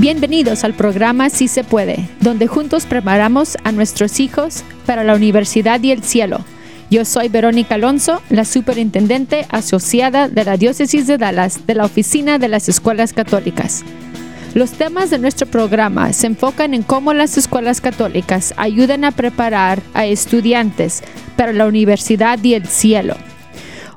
Bienvenidos al programa Si se puede, donde juntos preparamos a nuestros hijos para la universidad y el cielo. Yo soy Verónica Alonso, la superintendente asociada de la Diócesis de Dallas de la Oficina de las Escuelas Católicas. Los temas de nuestro programa se enfocan en cómo las escuelas católicas ayudan a preparar a estudiantes para la universidad y el cielo.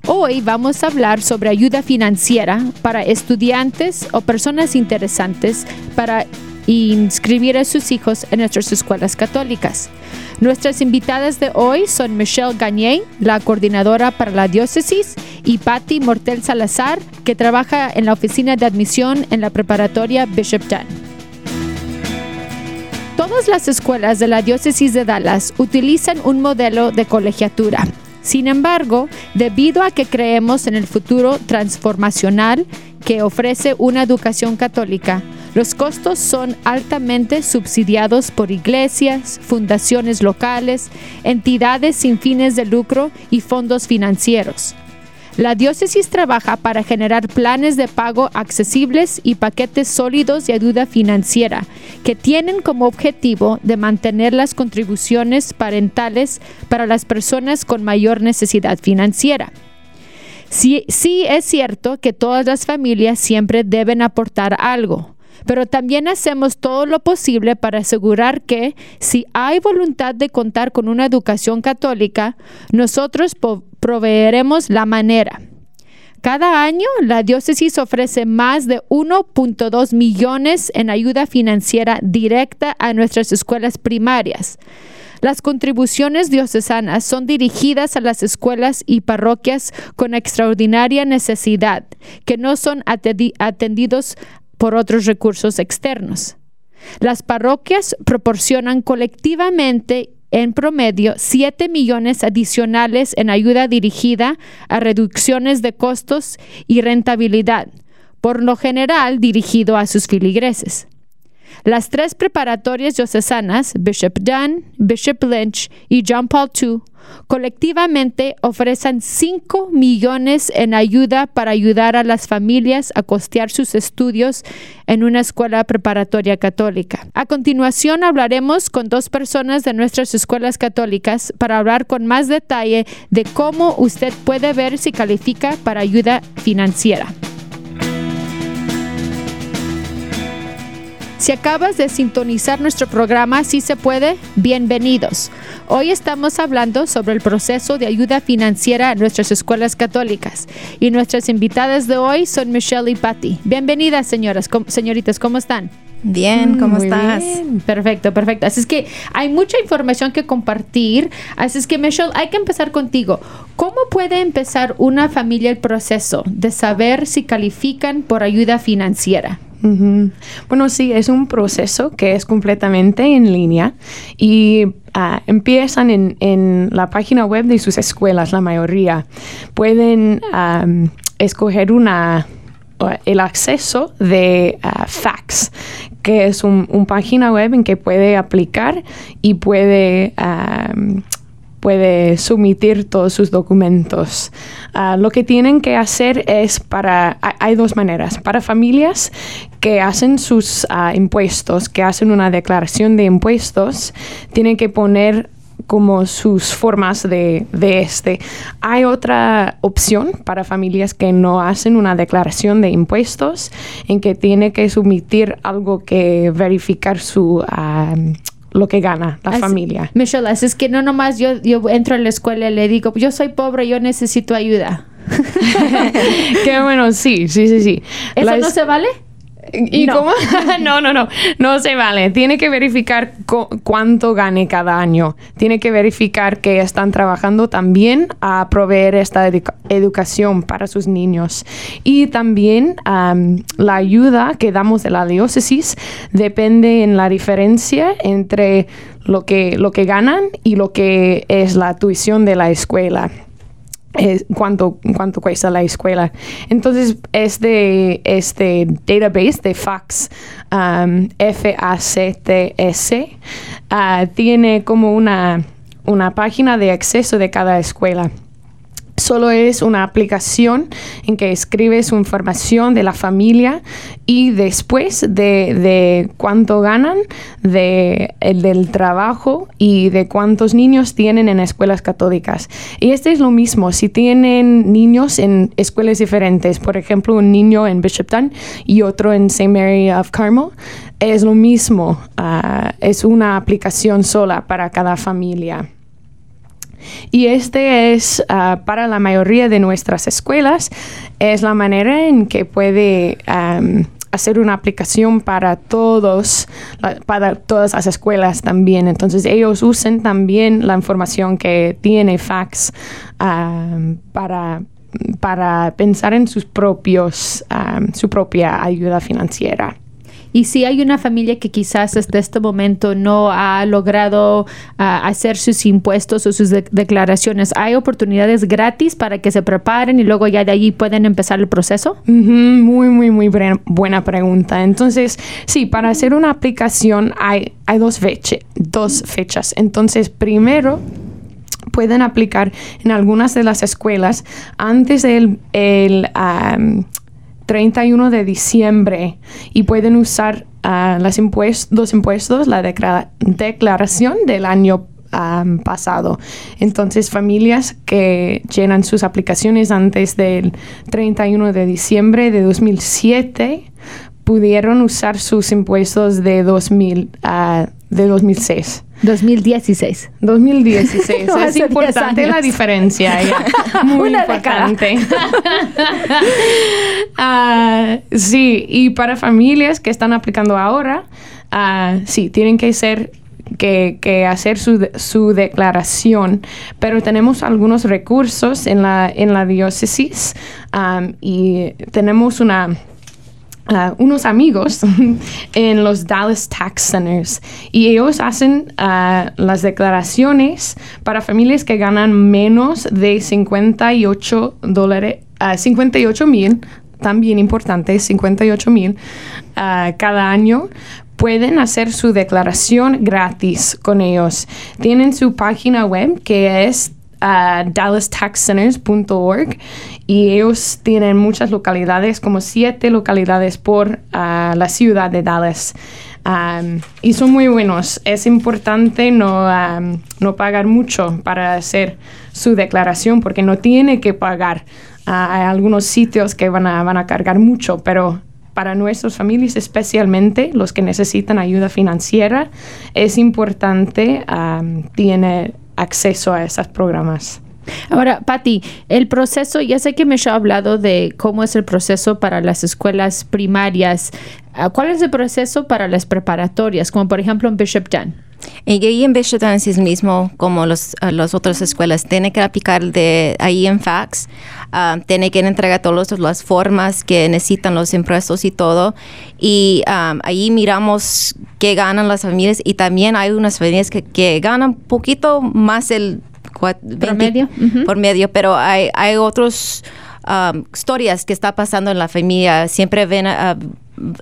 Hoy vamos a hablar sobre ayuda financiera para estudiantes o personas interesantes para inscribir a sus hijos en nuestras escuelas católicas. Nuestras invitadas de hoy son Michelle Gagné, la coordinadora para la diócesis, y Patty Mortel Salazar, que trabaja en la oficina de admisión en la preparatoria Bishop Dunn. Todas las escuelas de la diócesis de Dallas utilizan un modelo de colegiatura sin embargo, debido a que creemos en el futuro transformacional que ofrece una educación católica, los costos son altamente subsidiados por iglesias, fundaciones locales, entidades sin fines de lucro y fondos financieros. La diócesis trabaja para generar planes de pago accesibles y paquetes sólidos de ayuda financiera que tienen como objetivo de mantener las contribuciones parentales para las personas con mayor necesidad financiera. Sí, sí es cierto que todas las familias siempre deben aportar algo, pero también hacemos todo lo posible para asegurar que si hay voluntad de contar con una educación católica, nosotros proveeremos la manera. Cada año, la diócesis ofrece más de 1.2 millones en ayuda financiera directa a nuestras escuelas primarias. Las contribuciones diocesanas son dirigidas a las escuelas y parroquias con extraordinaria necesidad, que no son atendidos por otros recursos externos. Las parroquias proporcionan colectivamente en promedio 7 millones adicionales en ayuda dirigida a reducciones de costos y rentabilidad, por lo general dirigido a sus filigreses. Las tres preparatorias diocesanas, Bishop Dunn, Bishop Lynch y John Paul II, colectivamente ofrecen 5 millones en ayuda para ayudar a las familias a costear sus estudios en una escuela preparatoria católica. A continuación hablaremos con dos personas de nuestras escuelas católicas para hablar con más detalle de cómo usted puede ver si califica para ayuda financiera. Si acabas de sintonizar nuestro programa Si se puede, bienvenidos. Hoy estamos hablando sobre el proceso de ayuda financiera en nuestras escuelas católicas y nuestras invitadas de hoy son Michelle y Patty. Bienvenidas, señoras, señoritas, ¿cómo están? Bien, ¿cómo estás? Perfecto, perfecto. Así es que hay mucha información que compartir. Así es que, Michelle, hay que empezar contigo. ¿Cómo puede empezar una familia el proceso de saber si califican por ayuda financiera? Bueno, sí, es un proceso que es completamente en línea y ah, empiezan en, la página web de sus escuelas, la mayoría. Pueden escoger una el acceso de uh, fax, que es un, página web en que puede aplicar y puede puede sumitir todos sus documentos. Ah, lo que tienen que hacer es para, hay dos maneras, para familias que hacen sus ah, impuestos, que hacen una declaración de impuestos, tienen que poner como sus formas de, de, este. Hay otra opción para familias que no hacen una declaración de impuestos, en que tiene que sumitir algo que verificar su ah, lo que gana la familia. Michelle, es que no nomás yo, yo entro en la escuela y le digo, yo soy pobre, yo necesito ayuda. Qué bueno, sí, sí, sí, sí. ¿Eso no se vale? ¿Y no. cómo? no, no, no, no se vale. Tiene que verificar cuánto gane cada año. Tiene que verificar que están trabajando también a proveer esta educación para sus niños. Y también la ayuda que damos de la diócesis depende en la diferencia entre lo que, lo que ganan y lo que es la tuición de la escuela cuánto, cuánto cuesta la escuela. Entonces, este, este database de FACS, um, F-A-C-T-S, uh, tiene como una, una página de acceso de cada escuela. Solo es una aplicación en que escribes su información de la familia y después de, de cuánto ganan, de, el del trabajo y de cuántos niños tienen en escuelas católicas. Y este es lo mismo, si tienen niños en escuelas diferentes, por ejemplo, un niño en Bishopton y otro en St. Mary of Carmel, es lo mismo, ah, es una aplicación sola para cada familia. Y este es, ah, para la mayoría de nuestras escuelas, es la manera en que puede hacer una aplicación para todos, para todas las escuelas también. Entonces ellos usan también la información que tiene Fax para, para pensar en sus propios, su propia ayuda financiera. Y si hay una familia que quizás hasta este momento no ha logrado ah, hacer sus impuestos o sus declaraciones, ¿hay oportunidades gratis para que se preparen y luego ya de allí pueden empezar el proceso? Muy, muy, muy buena pregunta. Entonces, sí, para hacer una aplicación hay, hay dos, dos fechas. Entonces, primero pueden aplicar en algunas de las escuelas antes del el, 31 de diciembre y pueden usar uh, las los impuestos, la declaración del año pasado. Entonces, familias que llenan sus aplicaciones antes del 31 de diciembre de 2007 pudieron usar sus impuestos de, 2000, uh, de 2006. 2016. 2016. es importante la diferencia. Muy importante. uh, sí, y para familias que están aplicando ahora, uh, sí, tienen que ser que, que, hacer su, su, declaración, pero tenemos algunos recursos en la, en la diócesis um, y tenemos una Uh, unos amigos en los Dallas Tax Centers y ellos hacen uh, las declaraciones para familias que ganan menos de 58 dólares, 58 uh, mil, también importante, 58 mil cada año pueden hacer su declaración gratis con ellos. Tienen su página web que es uh, dallastaxcenters.org y ellos tienen muchas localidades, como siete localidades por la ciudad de Dallas. Y son muy buenos. Es importante no, no pagar mucho para hacer su declaración porque no tiene que pagar. hay algunos sitios que van a, van a cargar mucho, pero para nuestras familias, especialmente los que necesitan ayuda financiera, es importante um, tiene acceso a esos programas. Ahora, Patti, el proceso, ya sé que me ha hablado de cómo es el proceso para las escuelas primarias. Ah, ¿Cuál es el proceso para las preparatorias, como por ejemplo en Bishop Dunn? Y ahí en mismo como los, las otras escuelas. Tiene que aplicar de ahí en fax. Ah, tiene que entregar todas las formas que necesitan los impuestos y todo. Y ahí miramos qué ganan las familias y también hay unas familias que, que ganan poquito más el por medio. Por medio, pero hay, hay otros um, historias que está pasando en la familia. Siempre ven,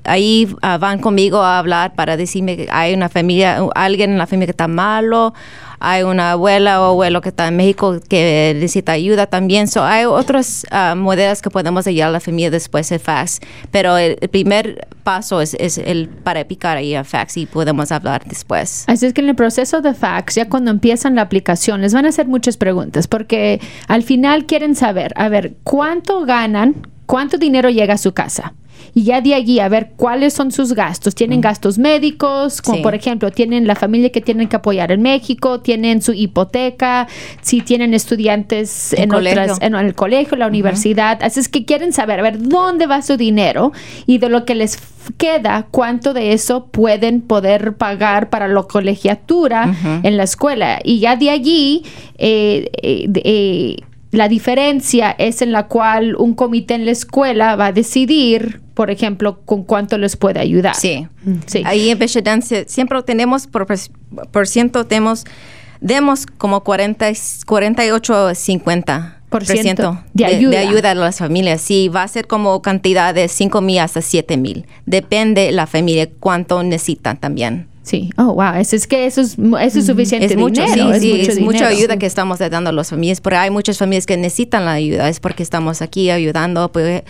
ahí uh, van conmigo a hablar para decirme que hay una familia, alguien en la familia que está malo hay una abuela o abuelo que está en México que necesita ayuda también. So, hay otras uh, que podemos ayudar a la familia después de fax, pero el, primer paso es, es, el para picar ahí a fax y podemos hablar después. Así es que en el proceso de fax, ya cuando empiezan la aplicación, les van a hacer muchas preguntas porque al final quieren saber, a ver, ¿cuánto ganan? ¿Cuánto dinero llega a su casa? Y ya de allí a ver cuáles son sus gastos. Tienen gastos médicos, como por ejemplo, tienen la familia que tienen que apoyar en México, tienen su hipoteca, si tienen estudiantes en, otras, en el colegio, la universidad. Así es que quieren saber, a ver, dónde va su dinero y de lo que les queda, cuánto de eso pueden poder pagar para la colegiatura en la escuela. Y ya de allí, eh, eh, eh la diferencia es en la cual un comité en la escuela va a decidir, por ejemplo, con cuánto les puede ayudar. Sí. sí. Ahí en siempre tenemos, por, por ciento, tenemos, demos como 40, 48 50 por ciento de ayuda. De, ayuda. a las familias. Sí, va a ser como cantidad de 5 mil hasta 7 mil. Depende la familia cuánto necesitan también. Sí, oh, wow, eso es que eso es, eso es suficiente Es mucho, dinero, sí, es sí, mucho es mucha ayuda que estamos dando a las familias, porque hay muchas familias que necesitan la ayuda, es porque estamos aquí ayudando, pues,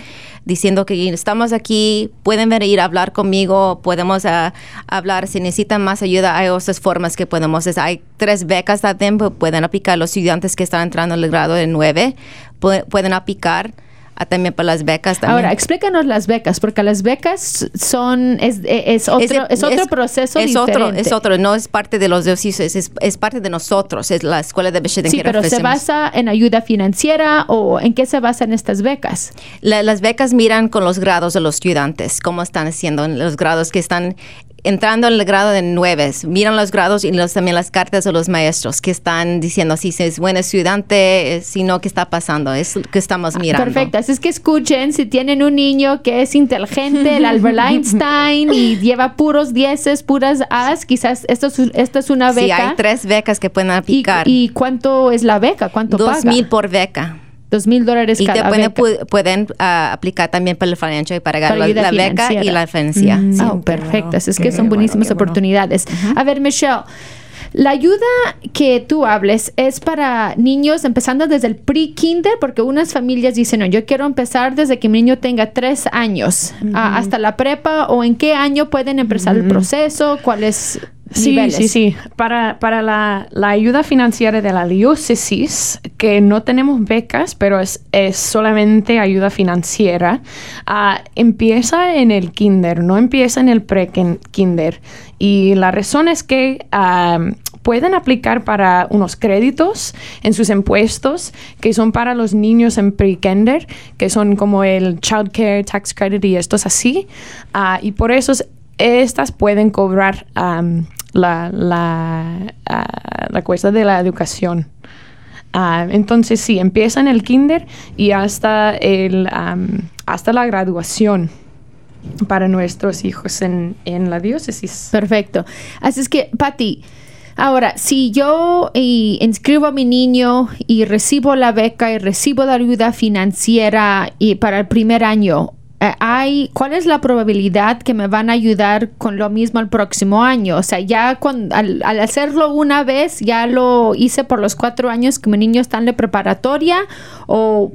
diciendo que estamos aquí, pueden venir a hablar conmigo, podemos ah, hablar, si necesitan más ayuda, hay otras formas que podemos, es- hay tres becas también, pu- pueden aplicar los estudiantes que están entrando en el grado de nueve, pu- pueden aplicar también para las becas también. Ahora, explícanos las becas, porque las becas son, es, es otro, es otro proceso es diferente. Otro, es otro, no es parte de los diócesis, es, es parte de nosotros, es la escuela de Bishop Sí, pero se basa en ayuda financiera o en qué se basan estas becas. La- las becas miran con los grados de los estudiantes, cómo están haciendo en los grados que están entrando en el grado de nueve. Miran los grados y los, también las cartas de los maestros que están diciendo si es buen estudiante, eh, si no, qué está pasando. Es lo que estamos mirando. Perfecto, así es que escuchen, si tienen un niño que es inteligente, el Albert Einstein, y lleva puros dieces, puras As, quizás esto es, esto es una beca. Sí, hay tres becas que pueden ¿Y, aplicar. y cuánto es la beca? ¿Cuánto Dos paga? mil por beca. Dos mil dólares Y te cada pueden, beca. pu- pueden ah, aplicar también para el financial y para, Para la, beca y la financia. Mm. Sí. Oh, perfecto. Así es que son buenísimas bueno. oportunidades. A ver, Michelle, la ayuda que tú hables es para niños empezando desde el pre-kinder, porque unas familias dicen, no, yo quiero empezar desde que mi niño tenga tres años ah, hasta la prepa, o en qué año pueden empezar el proceso, cuáles Sí, niveles. sí, sí. Para, para la, la ayuda financiera de la diócesis, que no tenemos becas, pero es, es solamente ayuda financiera, ah, empieza en el kinder, no empieza en el pre-kinder. Y la razón es que ah, pueden aplicar para unos créditos en sus impuestos que son para los niños en pre-kinder, que son como el Child Care Tax Credit y estos así. Ah, y por eso es- estas pueden cobrar la, la, ah, la cuesta de la educación. Ah, entonces sí, empieza en el kinder y hasta, el, hasta la graduación para nuestros hijos en, en la diócesis. Perfecto. Así es que, Patti, ahora, si yo eh, inscribo a mi niño y recibo la beca y recibo la ayuda financiera y para el primer año, hay, ¿cuál es la probabilidad que me van a ayudar con lo mismo el próximo año? O sea, ya al, al hacerlo una vez, ya lo hice por los cuatro años que mi niño está en la preparatoria o,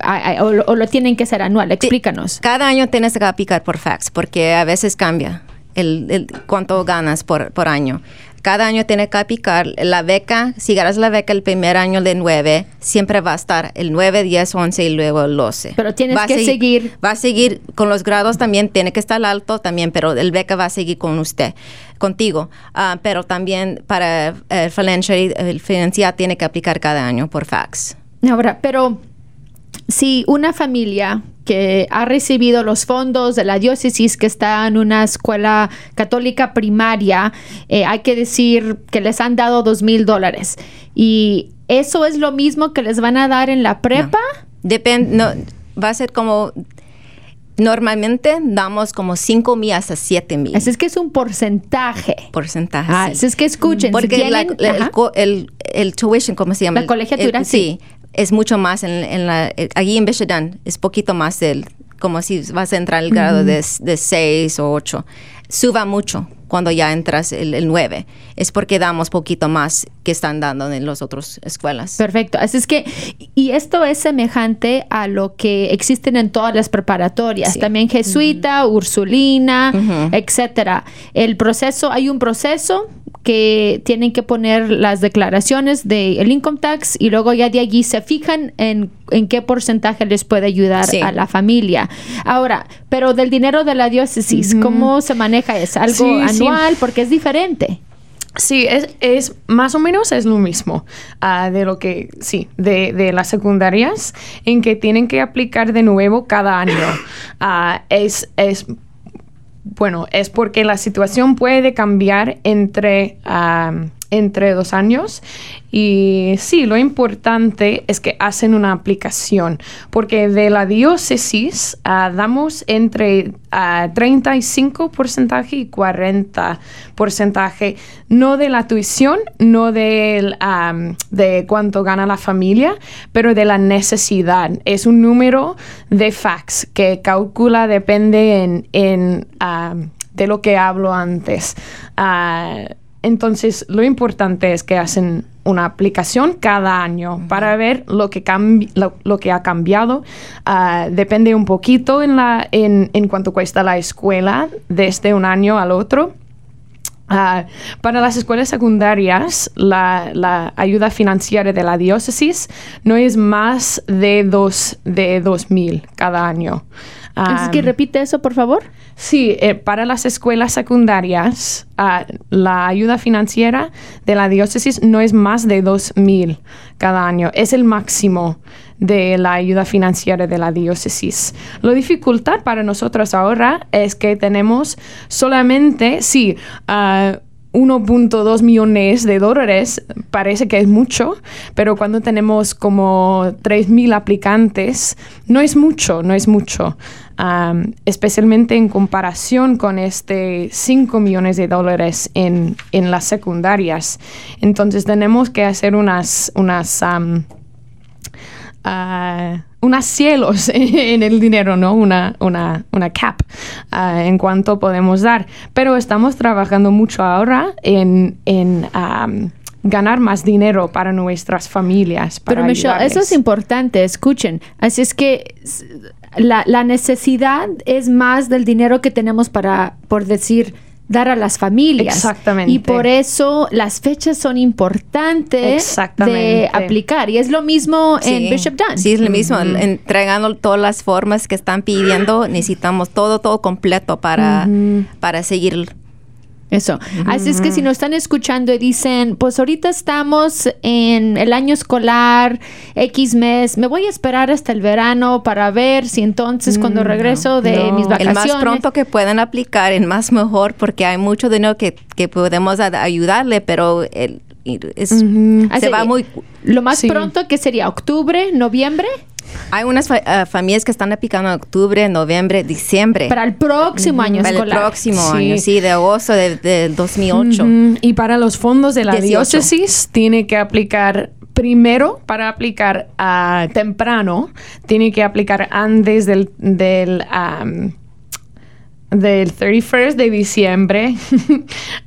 a- a- o lo- o lo tienen que hacer anual. Explícanos. Cada año tienes que aplicar por fax porque a veces cambia el, el cuánto ganas por, por año. Cada año tienes que aplicar la beca. Si ganas la beca el primer año de 9, siempre va a estar el 9, 10, 11 y luego el 12. Pero tienes Va que seguir- Va a seguir con los grados también, tiene que estar alto también, pero el beca va a seguir con usted, contigo. Ah, pero también para el financial, el financiar tiene que aplicar cada año por fax. Ahora, pero si una familia que ha recibido los fondos de la diócesis que está en una escuela católica primaria, eh, hay que decir que les han dado dos mil dólares y eso es lo mismo que les van a dar en la prepa. Depende, no, va a ser como, normalmente damos como 5 mil hasta 7 mil Así es que es un porcentaje. porcentaje. Ah, sí. así es que escuchen. Porque la- tienen- la- el, el, el tuition, ¿cómo se llama? La colegiatura, el- sí. Es mucho más en, en la, eh, allí en Michigan, es poquito más del, como si vas a entrar al grado de, de 6 o 8. Suba mucho cuando ya entras el, el 9. Es porque damos poquito más que están dando en las otras escuelas. Perfecto. Así es que, y esto es semejante a lo que existen en todas las preparatorias, Sí. también jesuita, ursulina, Ujú. etcétera. El proceso, hay un proceso que tienen que poner las declaraciones del income tax y luego ya de allí se fijan en, en qué porcentaje les puede ayudar Sí. a la familia. Ahora, pero del dinero de la diócesis, ¿cómo se maneja? ¿Es algo Sí, sí. anual? Porque es diferente. Sí, es, es más o menos es lo mismo ah, de lo que, sí, de, de las secundarias, en que tienen que aplicar de nuevo cada año. Ah, es, es, bueno, es porque la situación puede cambiar entre, ah, entre dos años. Y sí, lo importante es que hacen una aplicación, porque de la diócesis ah, damos entre ah, 35% y 40%, no de la tuición, no de cuánto gana la familia, pero de la necesidad. Es un número de fax que calcula, depende en, en de lo que hablo antes. Ah, entonces, lo importante es que hacen una aplicación cada año para ver lo que, lo, que ha cambiado. Ah, depende un poquito en, la, en, en cuanto cuesta la escuela desde un año al otro. Ah, para las escuelas secundarias, la, ayuda financiera de la diócesis no es más de dos de mil cada año. ¿Es que repite eso, por favor? Sí, eh, para las escuelas secundarias, ah, la ayuda financiera de la diócesis no es más de dos mil cada año. Es el máximo de la ayuda financiera de la diócesis. La dificultad para nosotros ahora es que tenemos solamente, sí, 1.2 millones de dólares parece que es mucho, pero cuando tenemos como 3.000 aplicantes, no es mucho, no es mucho. Especialmente en comparación con este 5 millones de dólares en, las secundarias. Entonces tenemos que hacer unas, unas uh, unos cielos en el dinero, ¿no? Una, una, una cap uh, en cuanto podemos dar. Pero estamos trabajando mucho ahora en, en um, ganar más dinero para nuestras familias. Pero Michelle, eso es importante, escuchen. Así es que la, la necesidad es más del dinero que tenemos para, por decir, dar a las familias. Exactamente. Y por eso las fechas son importantes de aplicar. Y es lo mismo en Bishop Dunn. Sí, es lo mismo. Entregando todas las formas que están pidiendo, necesitamos todo, todo completo para, para seguir eso. Así es que si nos están escuchando y dicen, pues ahorita estamos en el año escolar, X mes, me voy a esperar hasta el verano para ver si entonces cuando mm, regreso de mis vacaciones. El más pronto que puedan aplicar, el más mejor, porque hay mucho dinero que, que podemos ayudarle, pero el, se va muy... Lo más pronto que sería octubre, noviembre. Hay unas eh, familias que están aplicando en octubre, noviembre, diciembre. Para el próximo año Para el próximo año, sí, de agosto de, 2008. Y para los fondos de la diócesis, tiene que aplicar primero para aplicar uh, temprano, tiene que aplicar antes del, del, del 31 de diciembre,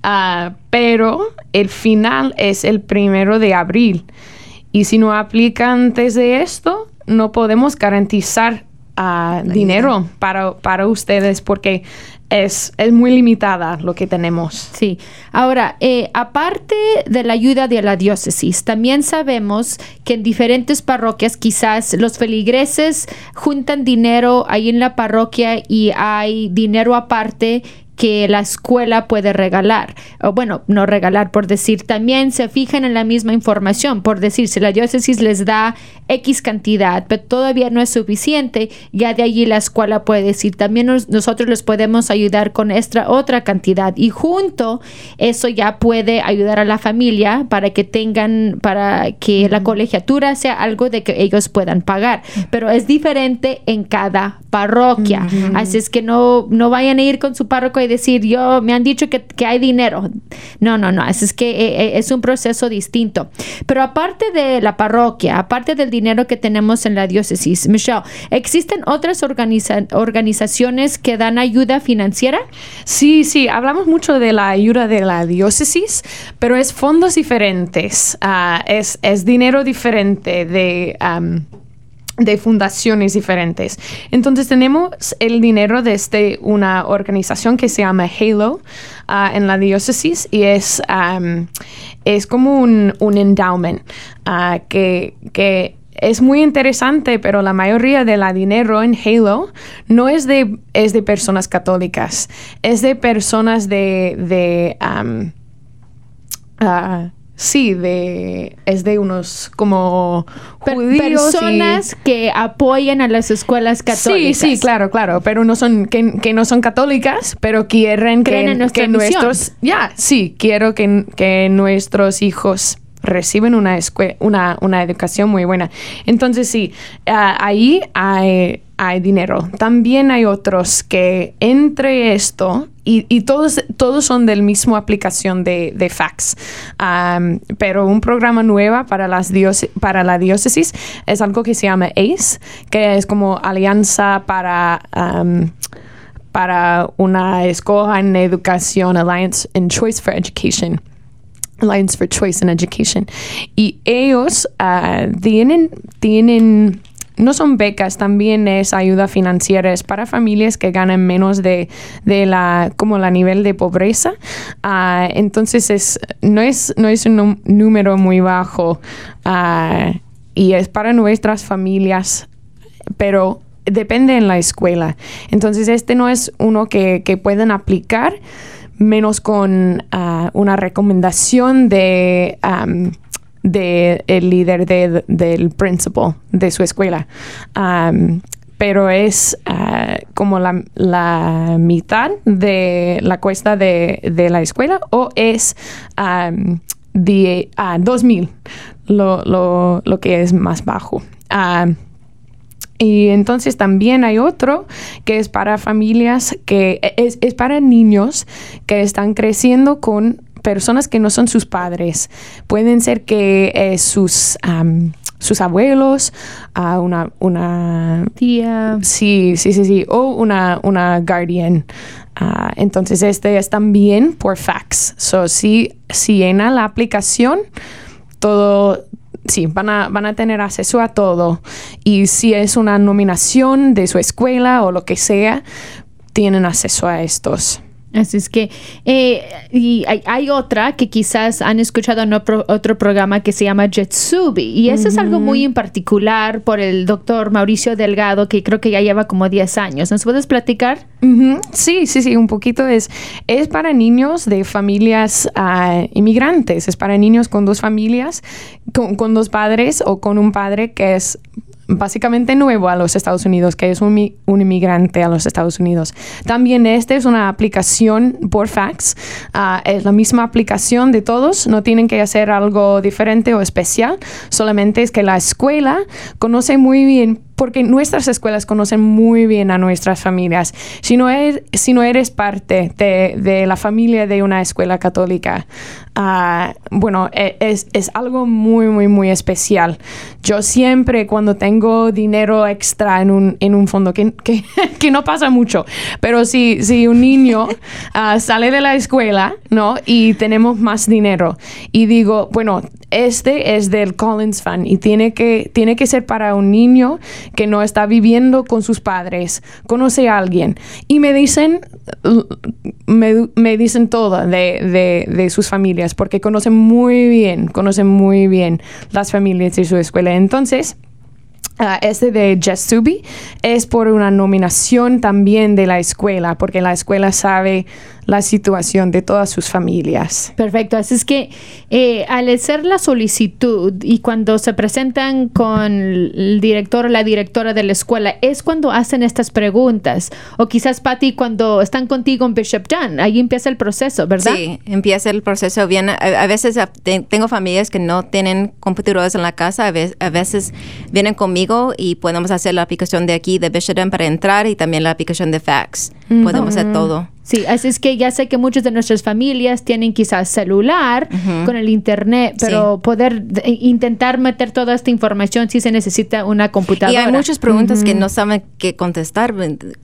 uh, pero el final es el primero de abril. Y si no aplica antes de esto, no podemos garantizar ah, dinero para, para, ustedes porque es, es, muy limitada lo que tenemos. Sí. Ahora, eh, aparte de la ayuda de la diócesis, también sabemos que en diferentes parroquias quizás los feligreses juntan dinero ahí en la parroquia y hay dinero aparte que la escuela puede regalar. O bueno, no regalar, por decir, también se fijan en la misma información, por decir, si la diócesis les da X cantidad, pero todavía no es suficiente, ya de allí la escuela puede decir, también nosotros les podemos ayudar con esta otra cantidad. Y junto eso ya puede ayudar a la familia para que tengan, para que la colegiatura sea algo de que ellos puedan pagar, pero es diferente en cada parroquia, así es que no, no vayan a ir con su parroquia y decir, yo me han dicho que, hay dinero. No, no, no, es, es que eh, eh, es un proceso distinto. Pero aparte de la parroquia, aparte del dinero que tenemos en la diócesis, Michelle, ¿existen otras organizaciones que dan ayuda financiera? Sí, sí, hablamos mucho de la ayuda de la diócesis, pero es fondos diferentes, ah, es, es, dinero diferente de de fundaciones diferentes. Entonces tenemos el dinero desde una organización que se llama Halo ah, en la diócesis y es, es como un, un endowment ah, que, que es muy interesante, pero la mayoría de la dinero en Halo no es de, es de personas católicas, es de personas de, de ah, Sí, de, es de unos como personas que apoyan a las escuelas católicas. Sí, sí, claro, claro, pero no son que, que no son católicas, pero quieren que, que nuestros ya, sí, quiero que, que nuestros hijos reciben una, una, una educación muy buena. Entonces, sí, ah, ahí hay hay dinero. También hay otros que entre esto, y, todos, todos son del mismo aplicación de, de fax, pero un programa nuevo para, las para la diócesis es algo que se llama ACE, que es como Alianza para... para una escuela en educación, Alliance in Choice for Education. Alliance for Choice in Education. Y ellos ah, tienen, tienen, no son becas, también es ayuda financiera, es para familias que ganan menos de, de la, como la nivel de pobreza. Ah, entonces es, no, es, no es un número muy bajo ah, y es para nuestras familias, pero depende en la escuela. Entonces este no es uno que, que pueden aplicar menos con ah, una recomendación de, am, de el líder de- del principal de su escuela. Pero es ah, como la, la mitad de la cuesta de, de la escuela o es am, de ah, 2000 lo, lo, lo que es más bajo. Y entonces también hay otro que es para familias que es, es para niños que están creciendo con personas que no son sus padres. Pueden ser que eh, sus, am, sus abuelos, ah, una, una Tía. Sí, sí, sí, sí. O una, una guardian. Ah, entonces, este es también por fax. So, si, si llena la aplicación, todo, sí, van a, van a tener acceso a todo. Y si es una nominación de su escuela o lo que sea, tienen acceso a estos. Así es que, eh, y hay, hay otra que quizás han escuchado en otro, otro programa que se llama Jetsubi, y eso es algo muy en particular por el doctor Mauricio Delgado, que creo que ya lleva como 10 años. ¿Nos puedes platicar? Sí, sí, sí, un poquito es, es para niños de familias ah, inmigrantes, es para niños con dos familias, con, con dos padres o con un padre que es básicamente nuevo a los Estados Unidos, que es un, un inmigrante a los Estados Unidos. También esta es una aplicación por fax, ah, es la misma aplicación de todos, no tienen que hacer algo diferente o especial, solamente es que la escuela conoce muy bien porque nuestras escuelas conocen muy bien a nuestras familias. Si no eres, si no eres parte de, de la familia de una escuela católica, ah, bueno, e- es, es algo muy, muy, muy especial. Yo siempre cuando tengo dinero extra en un, en un fondo, que, que, que no pasa mucho, pero si, si un niño ah, sale de la escuela, ¿no? Y tenemos más dinero y digo, bueno, este es del Collins Fund y tiene que, tiene que ser para un niño que no está viviendo con sus padres, conoce a alguien. Y me dicen, me, dicen todo de, de- sus familias, porque conocen muy bien, conocen muy bien las familias de su escuela. Entonces, Ah, este de Jesubi es por una nominación también de la escuela, porque la escuela sabe la situación de todas sus familias. Perfecto, así es que eh, al hacer la solicitud y cuando se presentan con el director o la directora de la escuela, es cuando hacen estas preguntas. O quizás, Patty, cuando están contigo en Bishop Dunn, ahí empieza el proceso, ¿verdad? Sí, empieza el proceso bien. A, a veces a- te- tengo familias que no tienen computadoras en la casa, a, ve- a veces vienen conmigo y podemos hacer la aplicación de aquí de Bishop para entrar y también la aplicación de fax. Podemos hacer todo. Sí, así es que ya sé que muchas de nuestras familias tienen quizás celular con el internet, pero poder de- intentar meter toda esta información si se necesita una Y computadora. hay muchas preguntas que no saben qué contestar.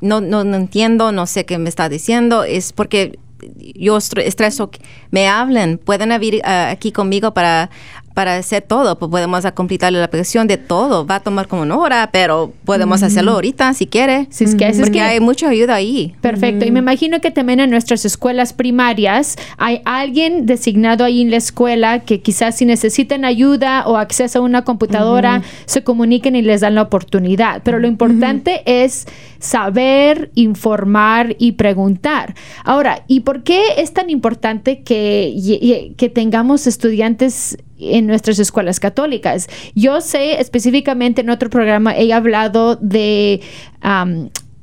No, no, no entiendo, no sé qué me está diciendo. Es porque yo estre- estreso me hablen. Pueden venir ah, aquí conmigo para, para hacer todo. Pues podemos a completar la aplicación de todo. Va a tomar como una hora, pero podemos hacerlo ahorita si quiere. Si es que- es porque que- hay mucha ayuda ahí. Perfecto. Y me imagino que también en nuestras escuelas primarias hay alguien designado ahí en la escuela que quizás si necesitan ayuda o acceso a una computadora, se comuniquen y les dan la oportunidad. Pero lo importante es saber, informar y preguntar. Ahora, ¿y por qué es tan importante que, que tengamos estudiantes en nuestras escuelas católicas. Yo sé específicamente en otro programa he hablado de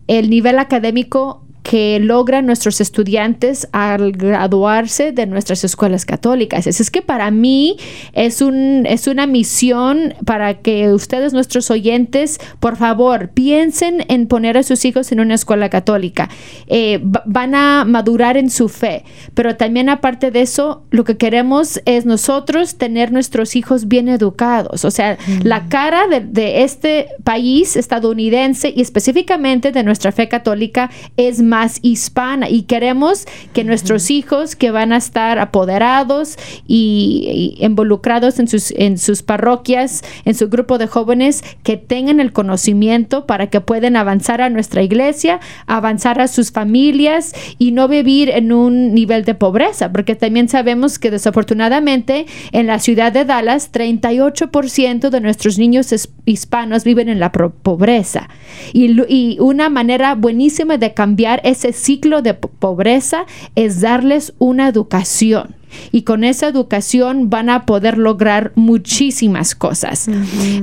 el nivel académico que logran nuestros estudiantes al graduarse de nuestras escuelas católicas. Así es que para mí es, un, es una misión para que ustedes, nuestros oyentes, por favor, piensen en poner a sus hijos en una escuela católica. Eh, va- van a madurar en su fe, pero también aparte de eso, lo que queremos es nosotros tener nuestros hijos bien educados. O sea, la cara de, de este país estadounidense y específicamente de nuestra fe católica es más hispana. Y queremos que nuestros hijos que van a estar apoderados y, y involucrados en sus, en sus parroquias, en su grupo de jóvenes, que tengan el conocimiento para que puedan avanzar a nuestra iglesia, avanzar a sus familias y no vivir en un nivel de pobreza, porque también sabemos que desafortunadamente en la ciudad de Dallas 38% de nuestros niños hispanos viven en la pobreza. Y, y una manera buenísima de cambiar ese ciclo de po- pobreza es darles una educación. Y con esa educación van a poder lograr muchísimas cosas.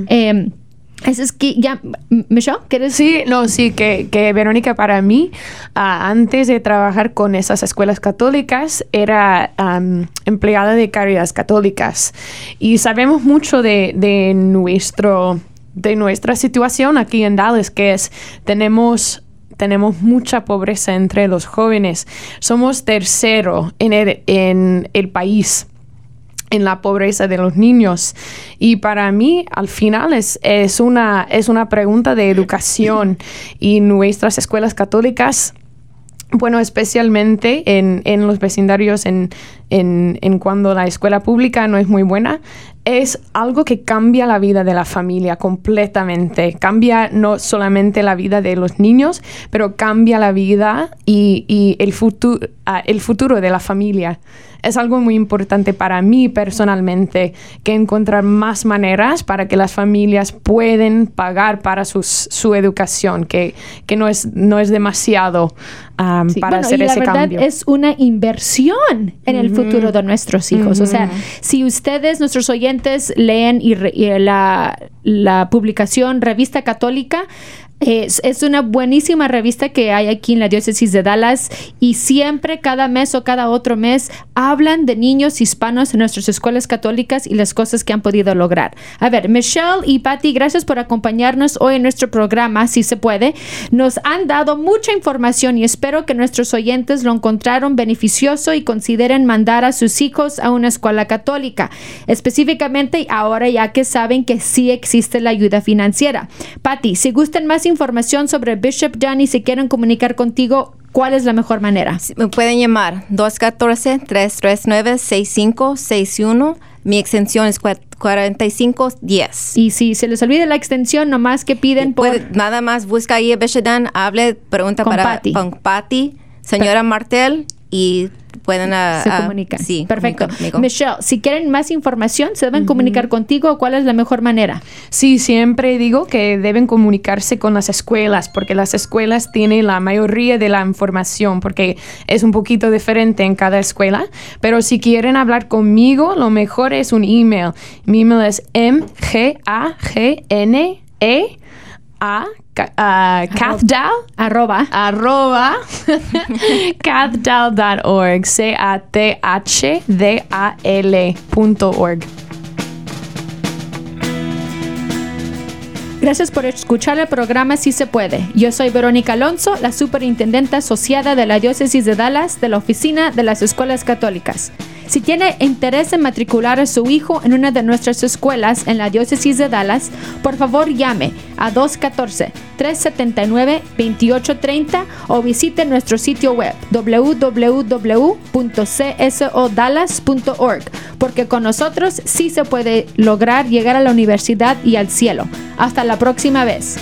Eh, eso es que ya, Michelle, ¿quieres? Sí, no, sí, que, que Verónica para mí, ah, antes de trabajar con esas escuelas católicas, era am, empleada de caridades católicas. Y sabemos mucho de, de nuestro, de nuestra situación aquí en Dallas, que es, tenemos tenemos mucha pobreza entre los jóvenes. Somos tercero en el, en el país en la pobreza de los niños. Y para mí, al final, es, es, una, es una pregunta de educación. Y nuestras escuelas católicas, bueno, especialmente en, en los vecindarios, en, en, en cuando la escuela pública no es muy buena, es algo que cambia la vida de la familia completamente. Cambia no solamente la vida de los niños, pero cambia la vida y, y el, futuro, el futuro de la familia. Es algo muy importante para mí personalmente, que encontrar más maneras para que las familias pueden pagar para sus, su educación, que, que no, es, no es demasiado um, Sí, para bueno, hacer y ese la verdad cambio. es una inversión en el futuro de nuestros hijos. O sea, si ustedes, nuestros oyentes, leen y, re- la publicación Revista Católica, es, es una buenísima revista que hay aquí en la diócesis de Dallas y siempre cada mes o cada otro mes hablan de niños hispanos en nuestras escuelas católicas y las cosas que han podido lograr. A ver, Michelle y Patty, gracias por acompañarnos hoy en nuestro programa, si se puede. Nos han dado mucha información y espero que nuestros oyentes lo encontraron beneficioso y consideren mandar a sus hijos a una escuela católica, específicamente ahora ya que saben que sí existe la ayuda financiera. Patty, si gustan más información sobre Bishop Dunn y si quieren comunicar contigo, ¿cuál es la mejor manera? Me pueden llamar 214-339-6561. Mi extensión es cua- 4510. Y si se les olvida la extensión, nomás que piden por... Puede- nada más busca ahí a Beshadan, hable, pregunta Con para Patty. con Patty, señora Martel, y pueden ah, se ah, comunican. Sí, perfecto. comunicar conmigo. Michelle, si quieren más información, se deben comunicar contigo. ¿Cuál es la mejor manera? Sí, siempre digo que deben comunicarse con las escuelas, porque las escuelas tienen la mayoría de la información, porque es un poquito diferente en cada escuela. Pero si quieren hablar conmigo, lo mejor es un email. Mi email es mgagn-e a ca- ah, cathdal Arroba. arroba cathdal.org c a t h d a l punto org Gracias por escuchar el programa Si se puede. Yo soy Verónica Alonso, la superintendente asociada de la Diócesis de Dallas de la Oficina de las Escuelas Católicas. Si tiene interés en matricular a su hijo en una de nuestras escuelas en la Diócesis de Dallas, por favor llame a 214-379-2830 o visite nuestro sitio web www.csodallas.org porque con nosotros sí se puede lograr llegar a la universidad y al cielo. Hasta la próxima vez.